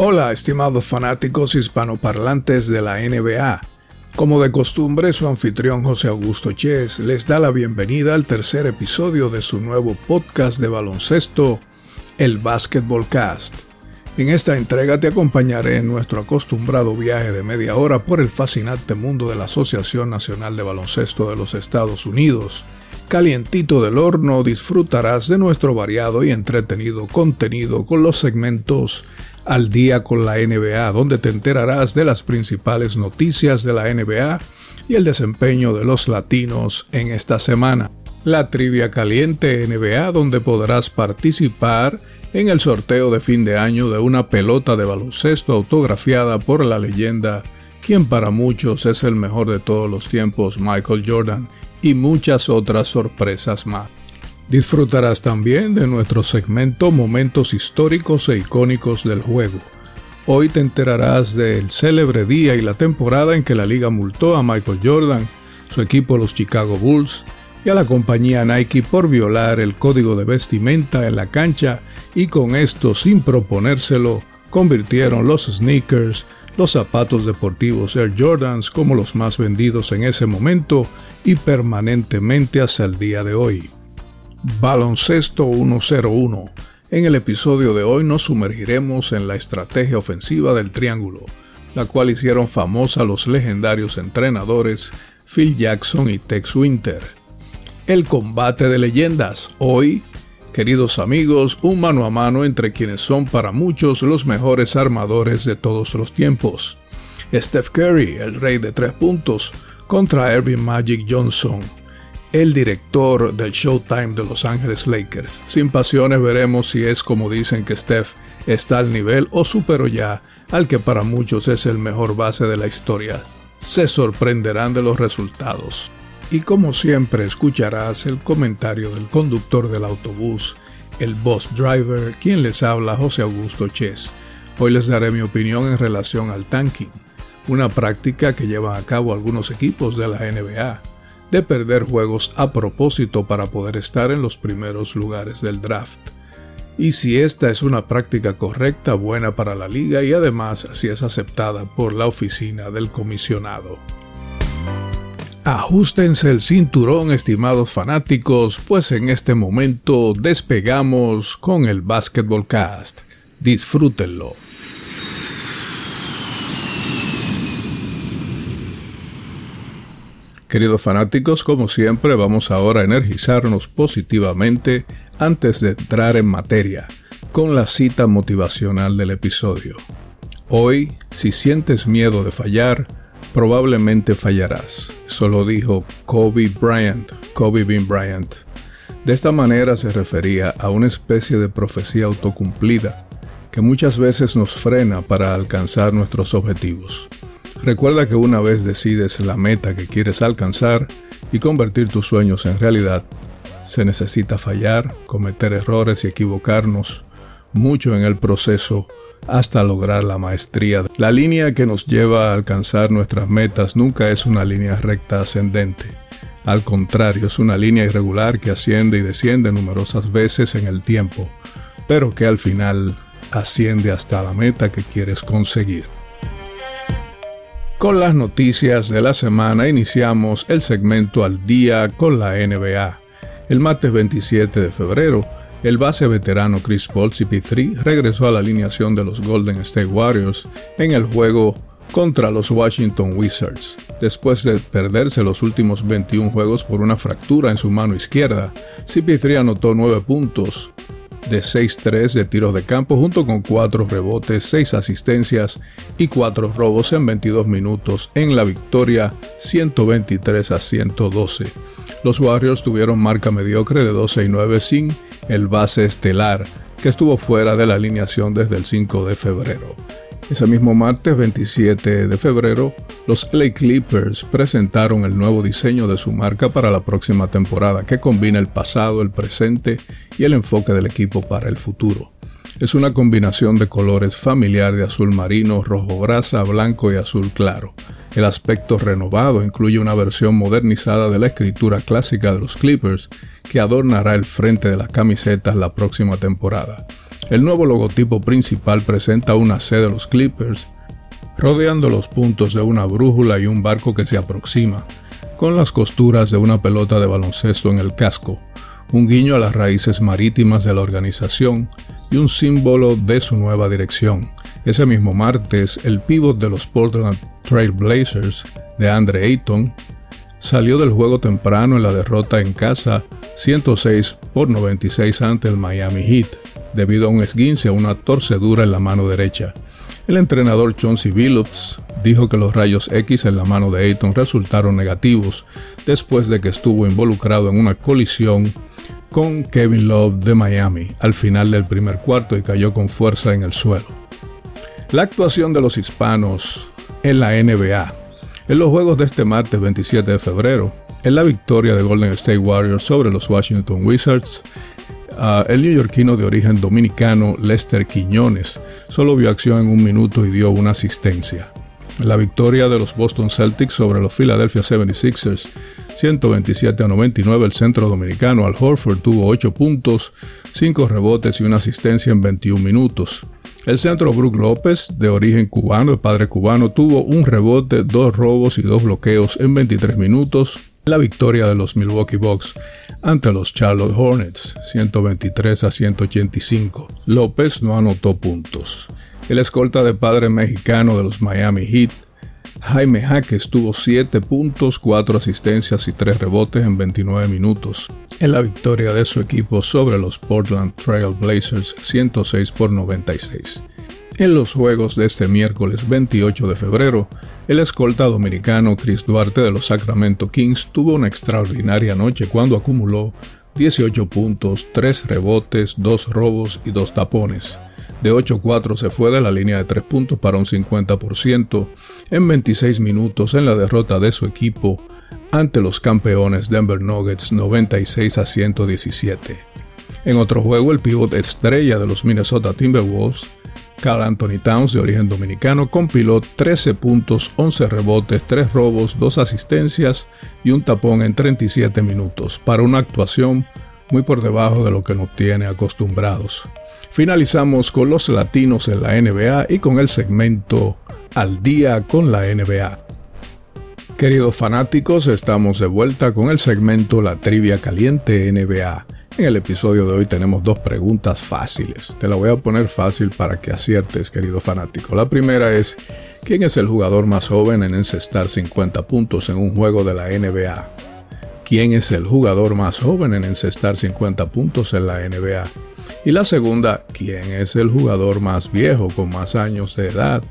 Hola, estimados fanáticos hispanoparlantes de la NBA. Como de costumbre, su anfitrión José Augusto Ches les da la bienvenida al tercer episodio de su nuevo podcast de baloncesto, el Basketball Cast. En esta entrega te acompañaré en nuestro acostumbrado viaje de media hora por el fascinante mundo de la Asociación Nacional de Baloncesto de los Estados Unidos. Calientito del horno disfrutarás de nuestro variado y entretenido contenido con los segmentos al día con la NBA, donde te enterarás de las principales noticias de la NBA y el desempeño de los latinos en esta semana. La trivia caliente NBA, donde podrás participar en el sorteo de fin de año de una pelota de baloncesto autografiada por la leyenda, quien para muchos es el mejor de todos los tiempos, Michael Jordan, y muchas otras sorpresas más. Disfrutarás también de nuestro segmento Momentos históricos e icónicos del juego. Hoy te enterarás del célebre día y la temporada en que la liga multó a Michael Jordan, su equipo los Chicago Bulls y a la compañía Nike por violar el código de vestimenta en la cancha y con esto sin proponérselo convirtieron los sneakers, los zapatos deportivos Air Jordans como los más vendidos en ese momento y permanentemente hasta el día de hoy. Baloncesto 101. En el episodio de hoy nos sumergiremos en la estrategia ofensiva del triángulo, la cual hicieron famosa los legendarios entrenadores Phil Jackson y Tex Winter. El combate de leyendas. Hoy, queridos amigos, un mano a mano entre quienes son para muchos los mejores armadores de todos los tiempos. Steph Curry, el rey de tres puntos, contra Ervin Magic Johnson, el director del Showtime de Los Ángeles Lakers. Sin pasiones veremos si es como dicen que Steph está al nivel o superó ya al que para muchos es el mejor base de la historia. Se sorprenderán de los resultados. Y como siempre escucharás el comentario del conductor del autobús, el boss driver, quien les habla José Augusto Ches. Hoy les daré mi opinión en relación al tanking, una práctica que llevan a cabo algunos equipos de la NBA de perder juegos a propósito para poder estar en los primeros lugares del draft. Y si esta es una práctica correcta, buena para la liga y además si es aceptada por la oficina del comisionado. Ajustense el cinturón, estimados fanáticos, pues en este momento despegamos con el Basketball Cast. Disfrútenlo. Queridos fanáticos, como siempre vamos ahora a energizarnos positivamente antes de entrar en materia con la cita motivacional del episodio. Hoy, si sientes miedo de fallar, probablemente fallarás. Eso lo dijo Kobe Bryant, Kobe Bean Bryant. De esta manera se refería a una especie de profecía autocumplida que muchas veces nos frena para alcanzar nuestros objetivos. Recuerda que una vez decides la meta que quieres alcanzar y convertir tus sueños en realidad, se necesita fallar, cometer errores y equivocarnos mucho en el proceso hasta lograr la maestría. La línea que nos lleva a alcanzar nuestras metas nunca es una línea recta ascendente. Al contrario, es una línea irregular que asciende y desciende numerosas veces en el tiempo, pero que al final asciende hasta la meta que quieres conseguir. Con las noticias de la semana iniciamos el segmento al día con la NBA. El martes 27 de febrero, el base veterano Chris Paul CP3 regresó a la alineación de los Golden State Warriors en el juego contra los Washington Wizards. Después de perderse los últimos 21 juegos por una fractura en su mano izquierda, CP3 anotó 9 puntos, de 6-3 de tiros de campo junto con 4 rebotes, 6 asistencias y 4 robos en 22 minutos en la victoria 123 a 112. Los Warriors tuvieron marca mediocre de 12 y 9 sin el base estelar, que estuvo fuera de la alineación desde el 5 de febrero. Ese mismo martes 27 de febrero, los LA Clippers presentaron el nuevo diseño de su marca para la próxima temporada, que combina el pasado, el presente y el enfoque del equipo para el futuro. Es una combinación de colores familiar de azul marino, rojo brasa, blanco y azul claro. El aspecto renovado incluye una versión modernizada de la escritura clásica de los Clippers que adornará el frente de las camisetas la próxima temporada. El nuevo logotipo principal presenta una C de los Clippers, rodeando los puntos de una brújula y un barco que se aproxima, con las costuras de una pelota de baloncesto en el casco, un guiño a las raíces marítimas de la organización y un símbolo de su nueva dirección. Ese mismo martes, el pívot de los Portland Trail Blazers, de Andre Ayton, salió del juego temprano en la derrota en casa 106 por 96 ante el Miami Heat debido a un esguince a una torcedura en la mano derecha. El entrenador Chauncey Billups dijo que los rayos X en la mano de Ayton resultaron negativos después de que estuvo involucrado en una colisión con Kevin Love de Miami al final del primer cuarto y cayó con fuerza en el suelo. La actuación de los hispanos en la NBA. En los juegos de este martes 27 de febrero, en la victoria de Golden State Warriors sobre los Washington Wizards, el neoyorquino de origen dominicano Lester Quiñones solo vio acción en un minuto y dio una asistencia. La victoria de los Boston Celtics sobre los Philadelphia 76ers 127 a 99 el centro dominicano Al Horford tuvo 8 puntos, 5 rebotes y una asistencia en 21 minutos. El centro Brook López, de origen cubano, de padre cubano, tuvo un rebote, dos robos y dos bloqueos en 23 minutos la victoria de los Milwaukee Bucks ante los Charlotte Hornets, 123 a 185. López no anotó puntos. El escolta de padre mexicano de los Miami Heat, Jaime Jaques tuvo 7 puntos, 4 asistencias y 3 rebotes en 29 minutos en la victoria de su equipo sobre los Portland Trail Blazers 106 por 96. En los juegos de este miércoles 28 de febrero, el escolta dominicano Chris Duarte de los Sacramento Kings tuvo una extraordinaria noche cuando acumuló 18 puntos, 3 rebotes, 2 robos y 2 tapones. De 8-4 se fue de la línea de 3 puntos para un 50% en 26 minutos en la derrota de su equipo ante los campeones Denver Nuggets 96 a 117. En otro juego, el pívot estrella de los Minnesota Timberwolves Carl Anthony Towns, de origen dominicano, compiló 13 puntos, 11 rebotes, 3 robos, 2 asistencias y un tapón en 37 minutos, para una actuación muy por debajo de lo que nos tiene acostumbrados. Finalizamos con los latinos en la NBA y con el segmento Al día con la NBA. Queridos fanáticos, estamos de vuelta con el segmento La Trivia Caliente NBA en el episodio de hoy tenemos dos preguntas fáciles. Te la voy a poner fácil para que aciertes, querido fanático. La primera es, ¿quién es el jugador más joven en encestar 50 puntos en un juego de la NBA? ¿Quién es el jugador más joven en encestar 50 puntos en la NBA? Y la segunda, ¿quién es el jugador más viejo con más años de edad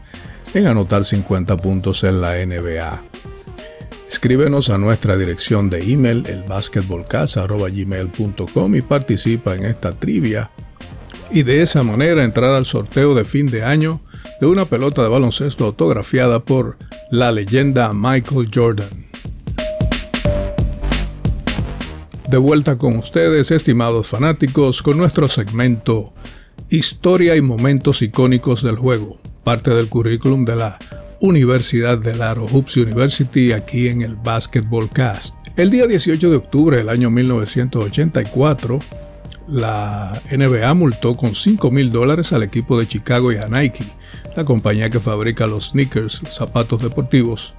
en anotar 50 puntos en la NBA? Escríbenos a nuestra dirección de email elbasketballcasa.gmail.com y participa en esta trivia y de esa manera entrar al sorteo de fin de año de una pelota de baloncesto autografiada por la leyenda Michael Jordan. De vuelta con ustedes, estimados fanáticos, con nuestro segmento Historia y momentos icónicos del juego, parte del currículum de la Universidad de Laro Hoops University aquí en el Basketball Cast. El día 18 de octubre del año 1984, la NBA multó con 5 mil dólares al equipo de Chicago y a Nike, la compañía que fabrica los sneakers, zapatos deportivos,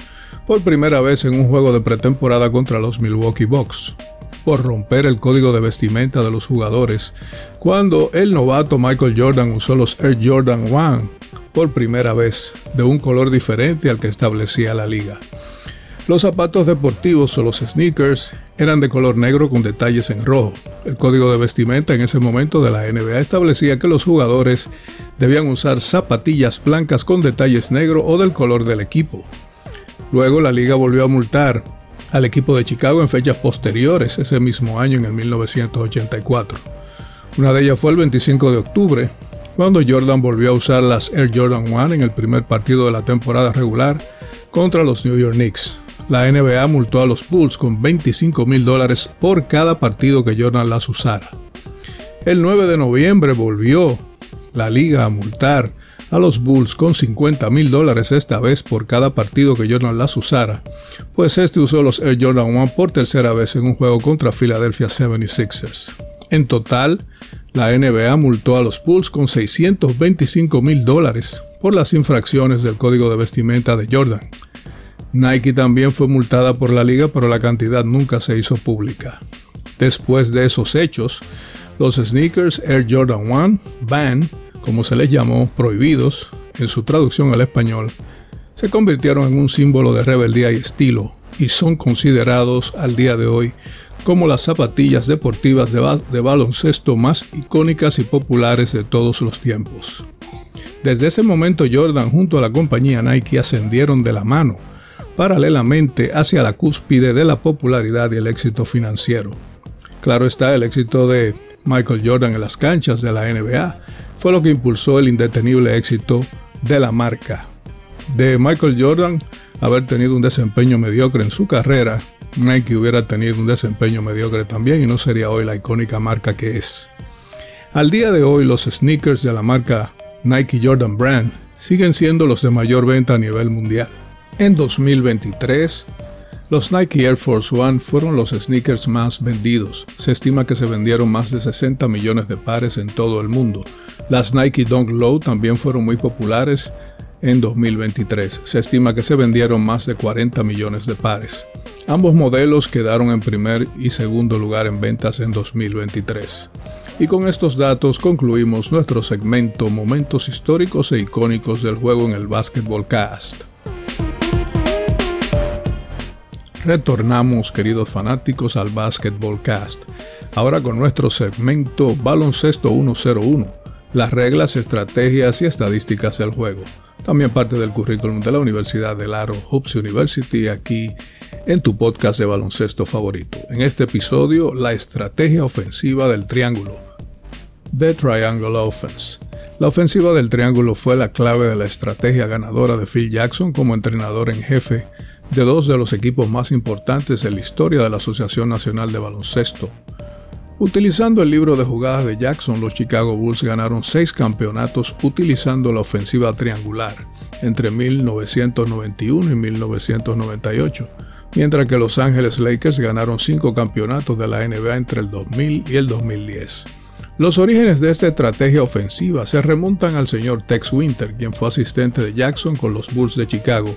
por primera vez en un juego de pretemporada contra los Milwaukee Bucks, por romper el código de vestimenta de los jugadores, cuando el novato Michael Jordan usó los Air Jordan 1 por primera vez de un color diferente al que establecía la liga. Los zapatos deportivos o los sneakers eran de color negro con detalles en rojo. El código de vestimenta en ese momento de la NBA establecía que los jugadores debían usar zapatillas blancas con detalles negro o del color del equipo. Luego la liga volvió a multar al equipo de Chicago en fechas posteriores ese mismo año en el 1984. Una de ellas fue el 25 de octubre, cuando Jordan volvió a usar las Air Jordan 1 en el primer partido de la temporada regular contra los New York Knicks. La NBA multó a los Bulls con 25 mil dólares por cada partido que Jordan las usara. El 9 de noviembre volvió la liga a multar a los Bulls con 50 mil dólares esta vez por cada partido que Jordan las usara, pues este usó los Air Jordan 1 por tercera vez en un juego contra Philadelphia 76ers. En total, La NBA multó a los Bulls con 625 mil dólares por las infracciones del código de vestimenta de Jordan. Nike también fue multada por la liga, pero la cantidad nunca se hizo pública. Después de esos hechos, los sneakers Air Jordan 1, ban, como se les llamó, prohibidos, en su traducción al español, se convirtieron en un símbolo de rebeldía y estilo, y son considerados al día de hoy como las zapatillas deportivas de, baloncesto más icónicas y populares de todos los tiempos. Desde ese momento Jordan junto a la compañía Nike ascendieron de la mano, paralelamente hacia la cúspide de la popularidad y el éxito financiero. Claro está, el éxito de Michael Jordan en las canchas de la NBA fue lo que impulsó el indetenible éxito de la marca. De Michael Jordan haber tenido un desempeño mediocre en su carrera, Nike hubiera tenido un desempeño mediocre también y no sería hoy la icónica marca que es. Al día de hoy los sneakers de la marca Nike Jordan Brand siguen siendo los de mayor venta a nivel mundial. En 2023, los Nike Air Force One fueron los sneakers más vendidos. Se estima que se vendieron más de 60 millones de pares en todo el mundo. Las Nike Dunk Low también fueron muy populares en 2023. Se estima que se vendieron más de 40 millones de pares. Ambos modelos quedaron en primer y segundo lugar en ventas en 2023. Y con estos datos concluimos nuestro segmento Momentos históricos e icónicos del juego en el Basketball Cast. Retornamos, queridos fanáticos, al Basketball Cast. Ahora con nuestro segmento Baloncesto 101, las reglas, estrategias y estadísticas del juego también parte del currículum de la Universidad del Aro Hoops University aquí en tu podcast de baloncesto favorito. En este episodio, la estrategia ofensiva del triángulo. The Triangle Offense. La ofensiva del triángulo fue la clave de la estrategia ganadora de Phil Jackson como entrenador en jefe de dos de los equipos más importantes en la historia de la Asociación Nacional de Baloncesto, Utilizando el libro de jugadas de Jackson, los Chicago Bulls ganaron seis campeonatos utilizando la ofensiva triangular entre 1991 y 1998, mientras que Los Ángeles Lakers ganaron cinco campeonatos de la NBA entre el 2000 y el 2010. Los orígenes de esta estrategia ofensiva se remontan al señor Tex Winter, quien fue asistente de Jackson con los Bulls de Chicago,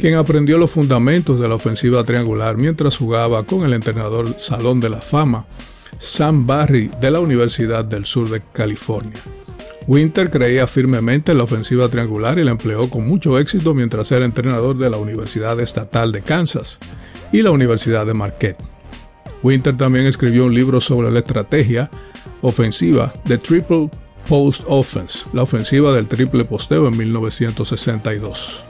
quien aprendió los fundamentos de la ofensiva triangular mientras jugaba con el entrenador Salón de la Fama Sam Barry de la Universidad del Sur de California. Winter creía firmemente en la ofensiva triangular y la empleó con mucho éxito mientras era entrenador de la Universidad Estatal de Kansas y la Universidad de Marquette. Winter también escribió un libro sobre la estrategia ofensiva de Triple Post Offense, la ofensiva del triple posteo en 1962.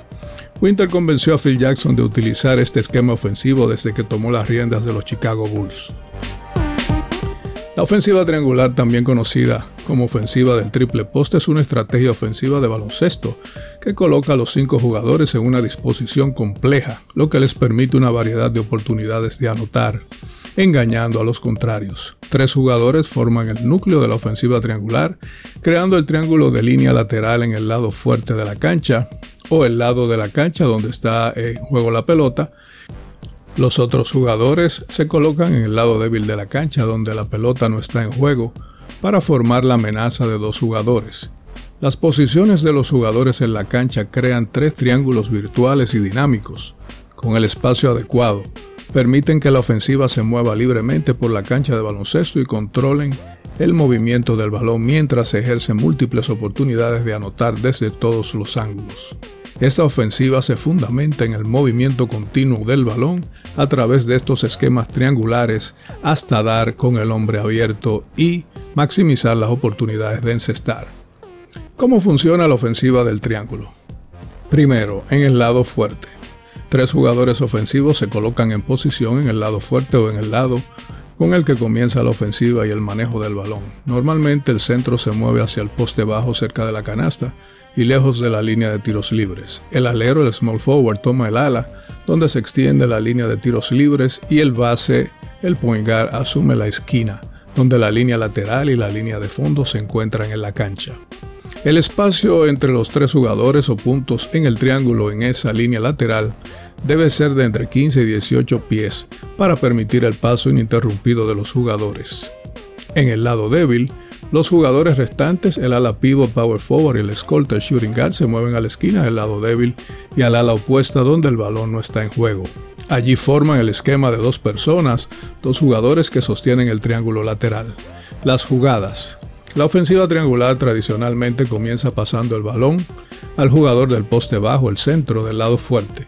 Winter convenció a Phil Jackson de utilizar este esquema ofensivo desde que tomó las riendas de los Chicago Bulls. La ofensiva triangular, también conocida como ofensiva del triple poste, es una estrategia ofensiva de baloncesto que coloca a los cinco jugadores en una disposición compleja, lo que les permite una variedad de oportunidades de anotar, engañando a los contrarios. Tres jugadores forman el núcleo de la ofensiva triangular, creando el triángulo de línea lateral en el lado fuerte de la cancha o el lado de la cancha donde está en juego la pelota, los otros jugadores se colocan en el lado débil de la cancha donde la pelota no está en juego para formar la amenaza de dos jugadores. Las posiciones de los jugadores en la cancha crean tres triángulos virtuales y dinámicos, con el espacio adecuado. Permiten que la ofensiva se mueva libremente por la cancha de baloncesto y controlen el movimiento del balón mientras ejercen múltiples oportunidades de anotar desde todos los ángulos. Esta ofensiva se fundamenta en el movimiento continuo del balón a través de estos esquemas triangulares hasta dar con el hombre abierto y maximizar las oportunidades de encestar. ¿Cómo funciona la ofensiva del triángulo? Primero, en el lado fuerte. Tres jugadores ofensivos se colocan en posición en el lado fuerte o en el lado con el que comienza la ofensiva y el manejo del balón. Normalmente el centro se mueve hacia el poste bajo cerca de la canasta y lejos de la línea de tiros libres. El alero, el small forward, toma el ala, donde se extiende la línea de tiros libres y el base, el point guard, asume la esquina, donde la línea lateral y la línea de fondo se encuentran en la cancha. El espacio entre los tres jugadores o puntos en el triángulo en esa línea lateral debe ser de entre 15 y 18 pies para permitir el paso ininterrumpido de los jugadores. En el lado débil, Los jugadores restantes, el ala pivot, power forward y el escolta, el shooting guard, se mueven a la esquina del lado débil y al ala opuesta donde el balón no está en juego. Allí forman el esquema de dos personas, dos jugadores que sostienen el triángulo lateral. Las jugadas. La ofensiva triangular tradicionalmente comienza pasando el balón al jugador del poste bajo, el centro del lado fuerte.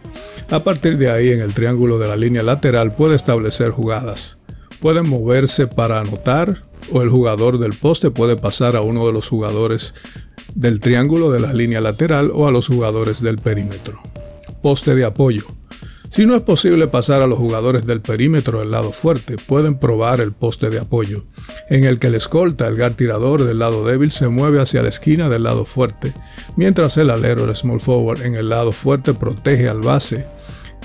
A partir de ahí, en el triángulo de la línea lateral puede establecer jugadas. Pueden moverse para anotar o el jugador del poste puede pasar a uno de los jugadores del triángulo de la línea lateral o a los jugadores del perímetro. Poste de apoyo. Si no es posible pasar a los jugadores del perímetro del lado fuerte, pueden probar el poste de apoyo, en el que el escolta, el guard tirador del lado débil, se mueve hacia la esquina del lado fuerte, mientras el alero, el small forward, en el lado fuerte protege al base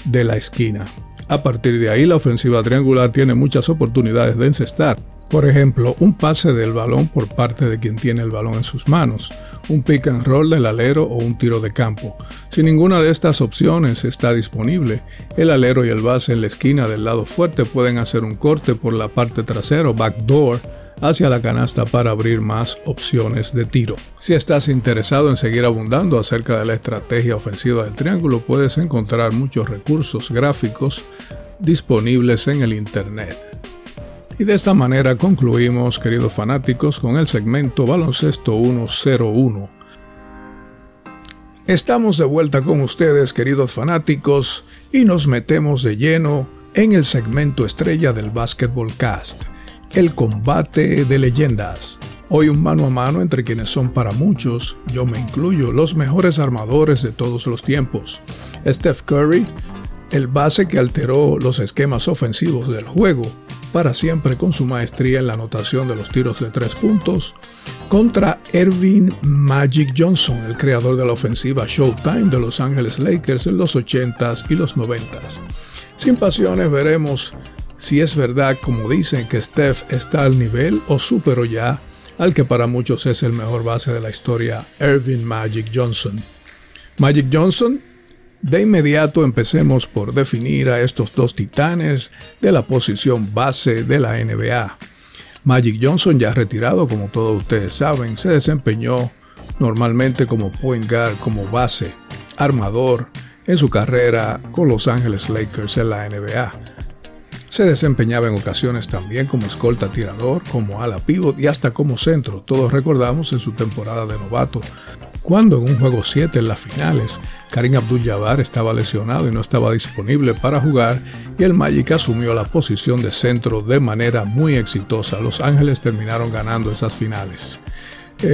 de la esquina. A partir de ahí, la ofensiva triangular tiene muchas oportunidades de encestar, por ejemplo, un pase del balón por parte de quien tiene el balón en sus manos, un pick and roll del alero o un tiro de campo. Si ninguna de estas opciones está disponible, el alero y el base en la esquina del lado fuerte pueden hacer un corte por la parte trasera o backdoor hacia la canasta para abrir más opciones de tiro. Si estás interesado en seguir abundando acerca de la estrategia ofensiva del triángulo, puedes encontrar muchos recursos gráficos disponibles en el Internet. Y de esta manera concluimos, queridos fanáticos, con el segmento Baloncesto 101. Estamos de vuelta con ustedes, queridos fanáticos, y nos metemos de lleno en el segmento estrella del Basketball Cast, el combate de leyendas. Hoy un mano a mano entre quienes son para muchos, yo me incluyo, los mejores armadores de todos los tiempos. Steph Curry, el base que alteró los esquemas ofensivos del juego, para siempre con su maestría en la anotación de los tiros de tres puntos, contra Ervin Magic Johnson, el creador de la ofensiva Showtime de Los Ángeles Lakers en los 80s y los 90s. Sin pasiones veremos si es verdad como dicen que Steph está al nivel o superó ya al que para muchos es el mejor base de la historia, Ervin Magic Johnson. Magic Johnson de inmediato empecemos por definir a estos dos titanes de la posición base de la NBA. Magic Johnson, ya retirado como todos ustedes saben, se desempeñó normalmente como point guard, como base, armador en su carrera con Los Angeles Lakers en la NBA. Se desempeñaba en ocasiones también como escolta tirador, como ala pivot y hasta como centro. Todos recordamos en su temporada de novato cuando en un juego 7 en las finales, Karim Abdul-Jabbar estaba lesionado y no estaba disponible para jugar y el Magic asumió la posición de centro de manera muy exitosa. Los Ángeles terminaron ganando esas finales.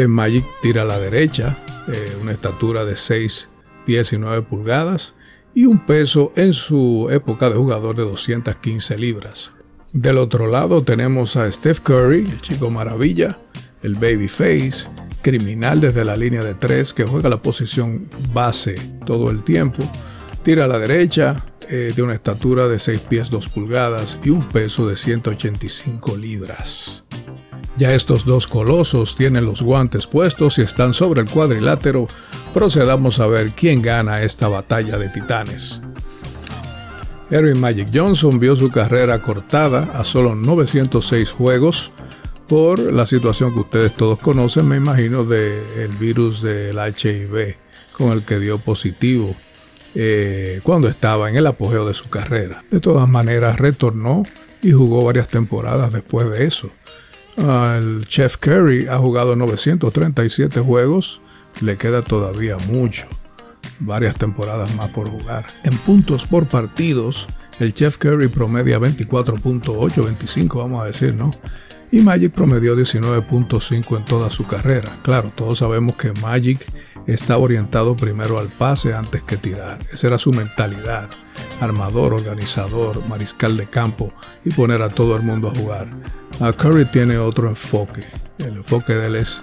Magic tira a la derecha, eh, una estatura de 6 pies y 9 pulgadas y un peso en su época de jugador de 215 libras. Del otro lado tenemos a Steph Curry, el chico maravilla, el babyface, criminal desde la línea de tres que juega la posición base todo el tiempo. Tira a la derecha, eh, de una estatura de 6 pies 2 pulgadas y un peso de 185 libras. Ya estos dos colosos tienen los guantes puestos y están sobre el cuadrilátero. Procedamos a ver quién gana esta batalla de titanes. Erwin Magic Johnson vio su carrera cortada a solo 906 juegos por la situación que ustedes todos conocen, me imagino, del virus del HIV con el que dio positivo eh, cuando estaba en el apogeo de su carrera. De todas maneras, retornó y jugó varias temporadas después de eso. el Chef Curry ha jugado 937 juegos, le queda todavía mucho, varias temporadas más por jugar. En puntos por partidos, el Chef Curry promedia 24.8, 25 vamos a decir, ¿no? Y Magic promedió 19.5 en toda su carrera. Claro, todos sabemos que Magic está orientado primero al pase antes que tirar. Esa era su mentalidad. Armador, organizador, mariscal de campo y poner a todo el mundo a jugar. Curry tiene otro enfoque. El enfoque de él es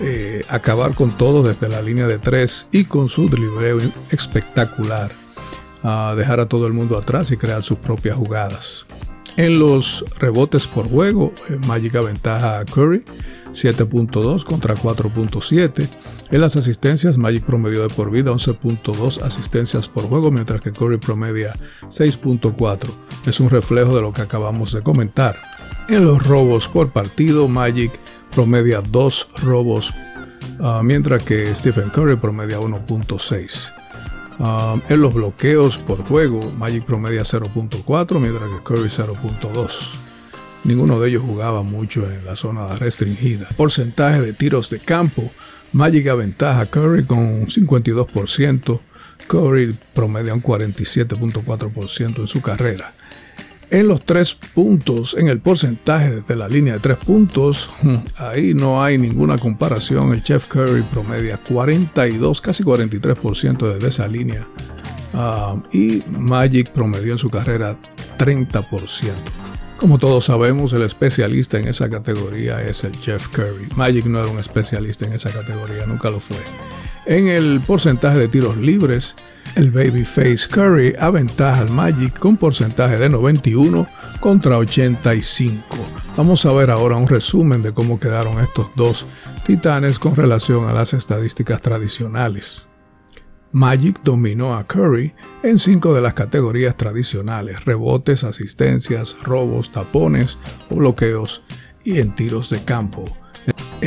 eh, acabar con todo desde la línea de tres y con su dribleo espectacular. dejar a todo el mundo atrás y crear sus propias jugadas. En los rebotes por juego, eh, Magic aventaja a Curry 7.2 contra 4.7. En las asistencias, Magic promedio de por vida 11.2 asistencias por juego, mientras que Curry promedia 6.4. Es un reflejo de lo que acabamos de comentar. En los robos por partido, Magic promedia 2 robos, ah, mientras que Stephen Curry promedia 1.6. Ah, en los bloqueos por juego, Magic promedia 0.4, mientras que Curry 0.2. Ninguno de ellos jugaba mucho en la zona restringida. Porcentaje de tiros de campo. Magic aventaja Curry con un 52%. Curry promedia un 47.4% en su carrera. En los tres puntos, en el porcentaje desde la línea de tres puntos, ahí no hay ninguna comparación. El Chef Curry promedia 42, casi 43% desde esa línea. Ah, y Magic promedió en su carrera 30%. Como todos sabemos, el especialista en esa categoría es el Jeff Curry. Magic no era un especialista en esa categoría, nunca lo fue. En el porcentaje de tiros libres, el Babyface Curry aventaja al Magic con porcentaje de 91 contra 85. Vamos a ver ahora un resumen de cómo quedaron estos dos titanes con relación a las estadísticas tradicionales. Magic dominó a Curry en cinco de las categorías tradicionales, rebotes, asistencias, robos, tapones o bloqueos y en tiros de campo.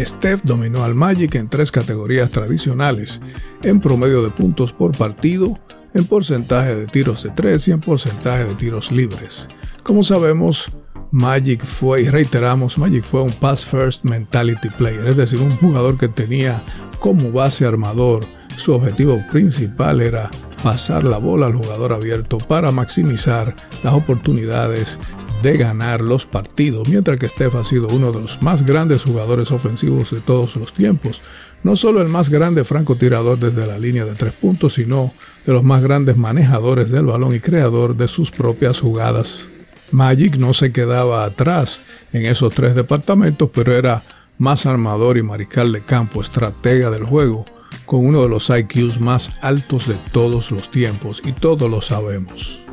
Steph dominó al Magic en tres categorías tradicionales, en promedio de puntos por partido, en porcentaje de tiros de tres y en porcentaje de tiros libres. Como sabemos, Magic fue, y reiteramos, Magic fue un pass first mentality player, es decir, un jugador que tenía como base armador su objetivo principal era pasar la bola al jugador abierto para maximizar las oportunidades de ganar los partidos, mientras que Steph ha sido uno de los más grandes jugadores ofensivos de todos los tiempos. No solo el más grande francotirador desde la línea de tres puntos, sino de los más grandes manejadores del balón y creador de sus propias jugadas. Magic no se quedaba atrás en esos tres departamentos, pero era más armador y mariscal de campo, estratega del juego, con uno de los IQs más altos de todos los tiempos y todos lo sabemos.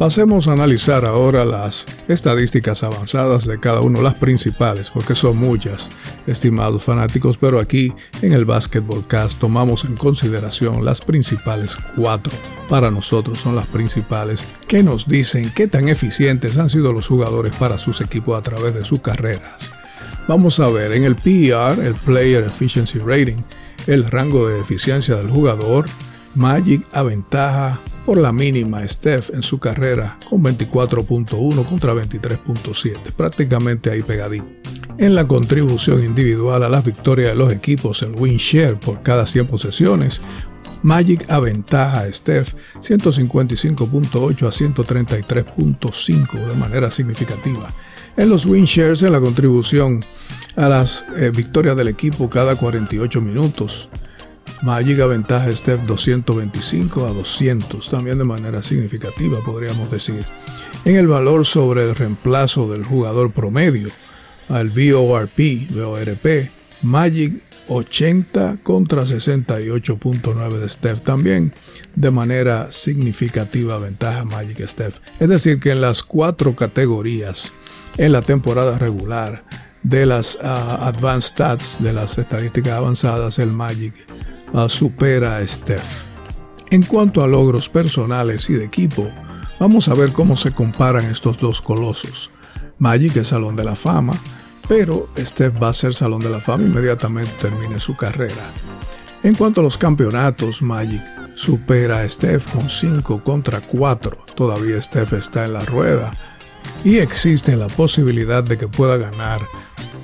Pasemos a analizar ahora las estadísticas avanzadas de cada uno, las principales, porque son muchas, estimados fanáticos, pero aquí en el Basketball Cast tomamos en consideración las principales cuatro. Para nosotros son las principales que nos dicen qué tan eficientes han sido los jugadores para sus equipos a través de sus carreras. Vamos a ver, en el PER, el Player Efficiency Rating, el rango de eficiencia del jugador, Magic aventaja por la mínima Steph en su carrera con 24.1 contra 23.7, prácticamente ahí pegadito. En la contribución individual a las victorias de los equipos, el win share por cada 100 posesiones, Magic aventaja a Steph 155.8 a 133.5 de manera significativa. En los win shares, en la contribución a las eh, victorias del equipo cada 48 minutos. Magic aventaja Steph 225 a 200, también de manera significativa podríamos decir. En el valor sobre el reemplazo del jugador promedio, al VORP, VORP, Magic 80 contra 68.9 de Steph también de manera significativa ventaja Magic Steph. Es decir que en las cuatro categorías en la temporada regular de las ah, Advanced Stats, de las estadísticas avanzadas, el Magic supera a Steph. En cuanto a logros personales y de equipo, vamos a ver cómo se comparan estos dos colosos. Magic es Salón de la Fama, pero Steph va a ser Salón de la Fama inmediatamente termine su carrera. En cuanto a los campeonatos, Magic supera a Steph con 5 contra 4. Todavía Steph está en la rueda y existe la posibilidad de que pueda ganar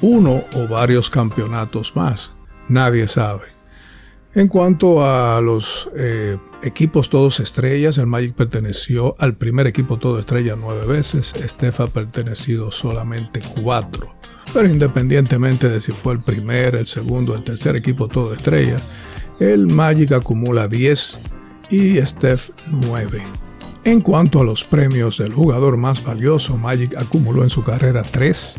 uno o varios campeonatos más. Nadie sabe. En cuanto a los eh, equipos todos estrellas, el Magic perteneció al primer equipo todo estrella nueve veces, Steph ha pertenecido solamente cuatro. Pero independientemente de si fue el primer, el segundo, el tercer equipo todo estrella, el Magic acumula 10 y Steph 9. En cuanto a los premios del jugador más valioso, Magic acumuló en su carrera 3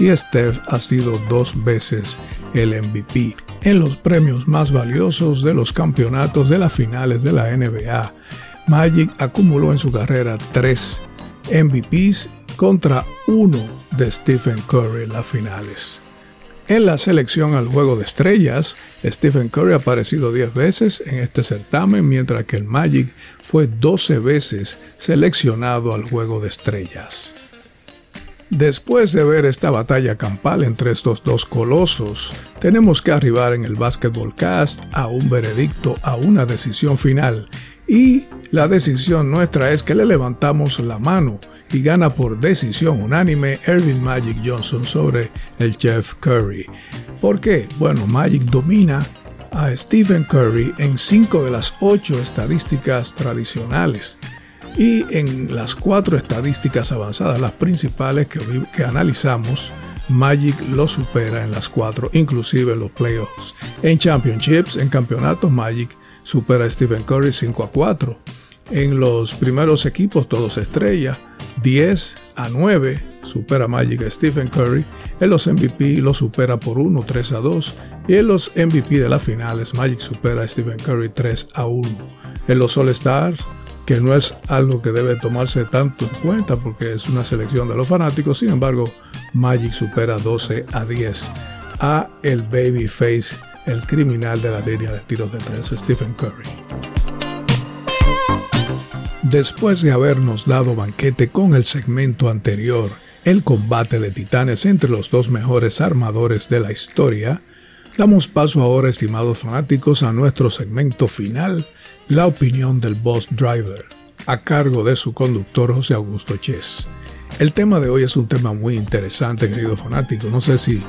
y Steph ha sido dos veces el MVP. En los premios más valiosos de los campeonatos de las finales de la NBA, Magic acumuló en su carrera tres MVPs contra uno de Stephen Curry en las finales. En la selección al juego de estrellas, Stephen Curry ha aparecido 10 veces en este certamen, mientras que el Magic fue 12 veces seleccionado al juego de estrellas. Después de ver esta batalla campal entre estos dos colosos, tenemos que arribar en el Basketball Cast a un veredicto, a una decisión final. Y la decisión nuestra es que le levantamos la mano y gana por decisión unánime Ervin Magic Johnson sobre el Jeff Curry. ¿Por qué? Bueno, Magic domina a Stephen Curry en 5 de las 8 estadísticas tradicionales y en las cuatro estadísticas avanzadas, las principales que, analizamos, Magic lo supera en las cuatro, inclusive en los playoffs. En championships, en campeonatos, Magic supera a Stephen Curry 5 a 4. En los primeros equipos, todos estrella, 10 a 9, supera Magic a Stephen Curry. En los MVP lo supera por 1, 3 a 2. Y en los MVP de las finales, Magic supera a Stephen Curry 3 a 1. En los All Stars, que no es algo que debe tomarse tanto en cuenta porque es una selección de los fanáticos. Sin embargo, Magic supera 12 a 10 a el babyface, el criminal de la línea de tiros de tres, Stephen Curry. Después de habernos dado banquete con el segmento anterior, el combate de titanes entre los dos mejores armadores de la historia, damos paso ahora, estimados fanáticos, a nuestro segmento final, la opinión del Boss Driver, a cargo de su conductor José Augusto Chess. El tema de hoy es un tema muy interesante, querido fanático. No sé si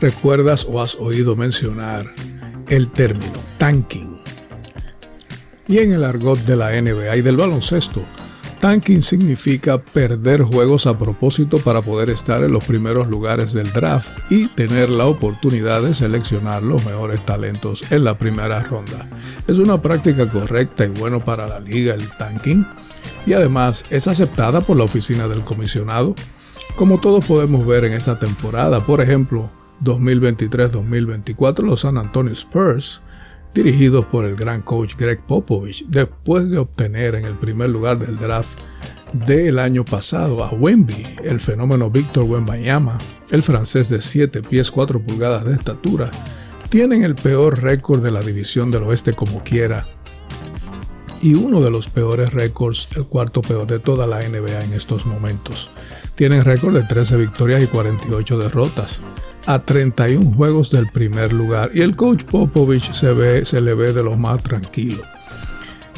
recuerdas o has oído mencionar el término tanking. Y en el argot de la NBA y del baloncesto, Tanking significa perder juegos a propósito para poder estar en los primeros lugares del draft y tener la oportunidad de seleccionar los mejores talentos en la primera ronda. Es una práctica correcta y bueno para la liga el tanking y además es aceptada por la oficina del comisionado. Como todos podemos ver en esta temporada, por ejemplo, 2023-2024 los San Antonio Spurs dirigidos por el gran coach Greg Popovich, después de obtener en el primer lugar del draft del año pasado a Wemby, el fenómeno Víctor Wembanyama, el francés de 7 pies 4 pulgadas de estatura, tienen el peor récord de la división del oeste como quiera y uno de los peores récords, el cuarto peor de toda la NBA en estos momentos. Tienen récord de 13 victorias y 48 derrotas a 31 juegos del primer lugar y el coach Popovich se, ve, se le ve de lo más tranquilo.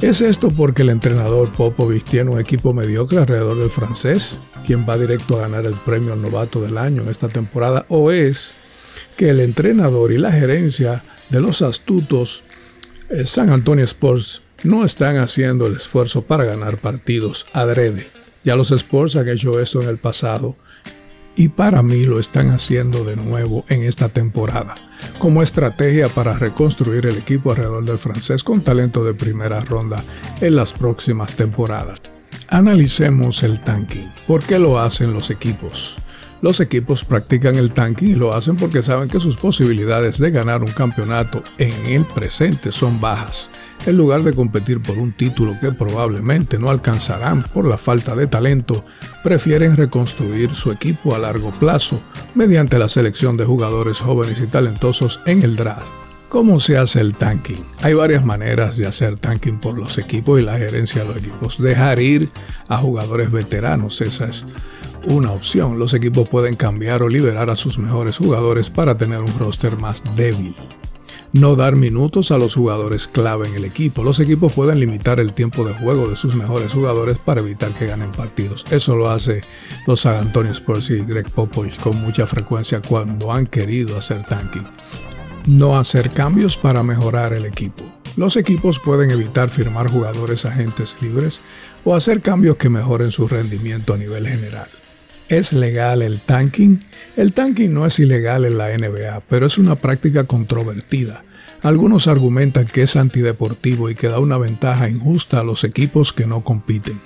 ¿Es esto porque el entrenador Popovich tiene un equipo mediocre alrededor del francés, quien va directo a ganar el premio al novato del año en esta temporada? ¿O es que el entrenador y la gerencia de los astutos eh, San Antonio Sports no están haciendo el esfuerzo para ganar partidos adrede? Ya los Sports han hecho esto en el pasado y para mí lo están haciendo de nuevo en esta temporada, como estrategia para reconstruir el equipo alrededor del francés con talento de primera ronda en las próximas temporadas. Analicemos el tanking. ¿Por qué lo hacen los equipos? Los equipos practican el tanking y lo hacen porque saben que sus posibilidades de ganar un campeonato en el presente son bajas. En lugar de competir por un título que probablemente no alcanzarán por la falta de talento, prefieren reconstruir su equipo a largo plazo mediante la selección de jugadores jóvenes y talentosos en el draft. ¿Cómo se hace el tanking? Hay varias maneras de hacer tanking por los equipos y la gerencia de los equipos. Dejar ir a jugadores veteranos, esa es una opción. Los equipos pueden cambiar o liberar a sus mejores jugadores para tener un roster más débil. No dar minutos a los jugadores clave en el equipo. Los equipos pueden limitar el tiempo de juego de sus mejores jugadores para evitar que ganen partidos. Eso lo hace los San Antonio Spurs y Greg Popovich con mucha frecuencia cuando han querido hacer tanking. No hacer cambios para mejorar el equipo. Los equipos pueden evitar firmar jugadores agentes libres o hacer cambios que mejoren su rendimiento a nivel general. ¿Es legal el tanking? El tanking no es ilegal en la NBA, pero es una práctica controvertida. Algunos argumentan que es antideportivo y que da una ventaja injusta a los equipos que no compiten.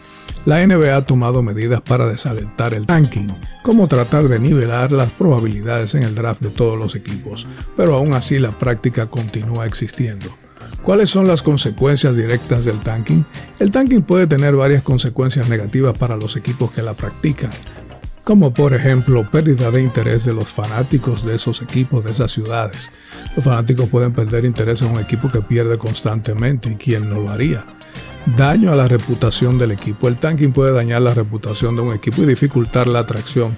La NBA ha tomado medidas para desalentar el tanking, como tratar de nivelar las probabilidades en el draft de todos los equipos, pero aún así la práctica continúa existiendo. ¿Cuáles son las consecuencias directas del tanking? El tanking puede tener varias consecuencias negativas para los equipos que la practican como por ejemplo pérdida de interés de los fanáticos de esos equipos, de esas ciudades. Los fanáticos pueden perder interés en un equipo que pierde constantemente y quién no lo haría. Daño a la reputación del equipo. El tanking puede dañar la reputación de un equipo y dificultar la atracción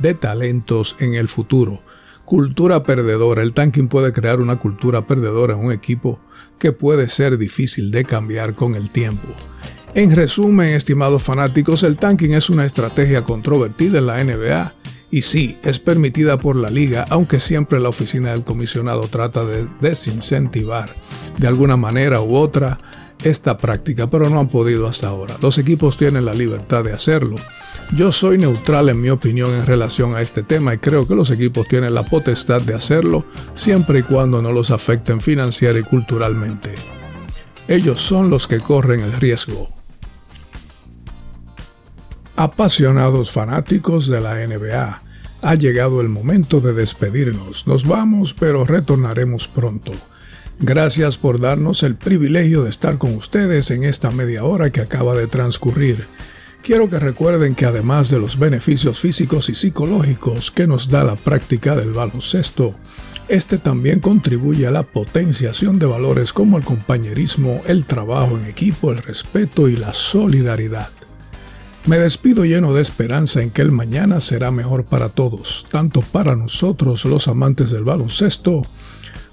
de talentos en el futuro. Cultura perdedora. El tanking puede crear una cultura perdedora en un equipo que puede ser difícil de cambiar con el tiempo. En resumen, estimados fanáticos, el tanking es una estrategia controvertida en la NBA y sí, es permitida por la liga, aunque siempre la oficina del comisionado trata de desincentivar de alguna manera u otra esta práctica, pero no han podido hasta ahora. Los equipos tienen la libertad de hacerlo. Yo soy neutral en mi opinión en relación a este tema y creo que los equipos tienen la potestad de hacerlo siempre y cuando no los afecten financiera y culturalmente. Ellos son los que corren el riesgo. Apasionados fanáticos de la NBA, ha llegado el momento de despedirnos. Nos vamos, pero retornaremos pronto. Gracias por darnos el privilegio de estar con ustedes en esta media hora que acaba de transcurrir. Quiero que recuerden que además de los beneficios físicos y psicológicos que nos da la práctica del baloncesto, este también contribuye a la potenciación de valores como el compañerismo, el trabajo en equipo, el respeto y la solidaridad. Me despido lleno de esperanza en que el mañana será mejor para todos, tanto para nosotros los amantes del baloncesto,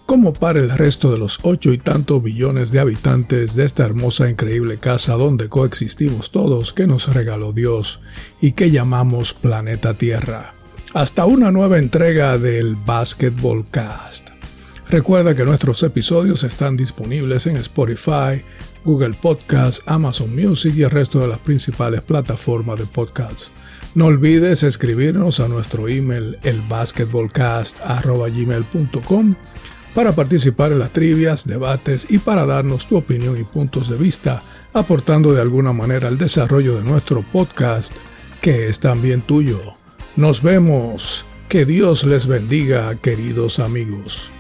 como para el resto de los ocho y tantos billones de habitantes de esta hermosa e increíble casa donde coexistimos todos que nos regaló Dios y que llamamos planeta Tierra. Hasta una nueva entrega del Basketball Cast. Recuerda que nuestros episodios están disponibles en Spotify, Google Podcasts, Amazon Music y el resto de las principales plataformas de podcasts. No olvides escribirnos a nuestro email elbasketballcast.gmail.com para participar en las trivias, debates y para darnos tu opinión y puntos de vista, aportando de alguna manera al desarrollo de nuestro podcast, que es también tuyo. Nos vemos. Que Dios les bendiga, queridos amigos.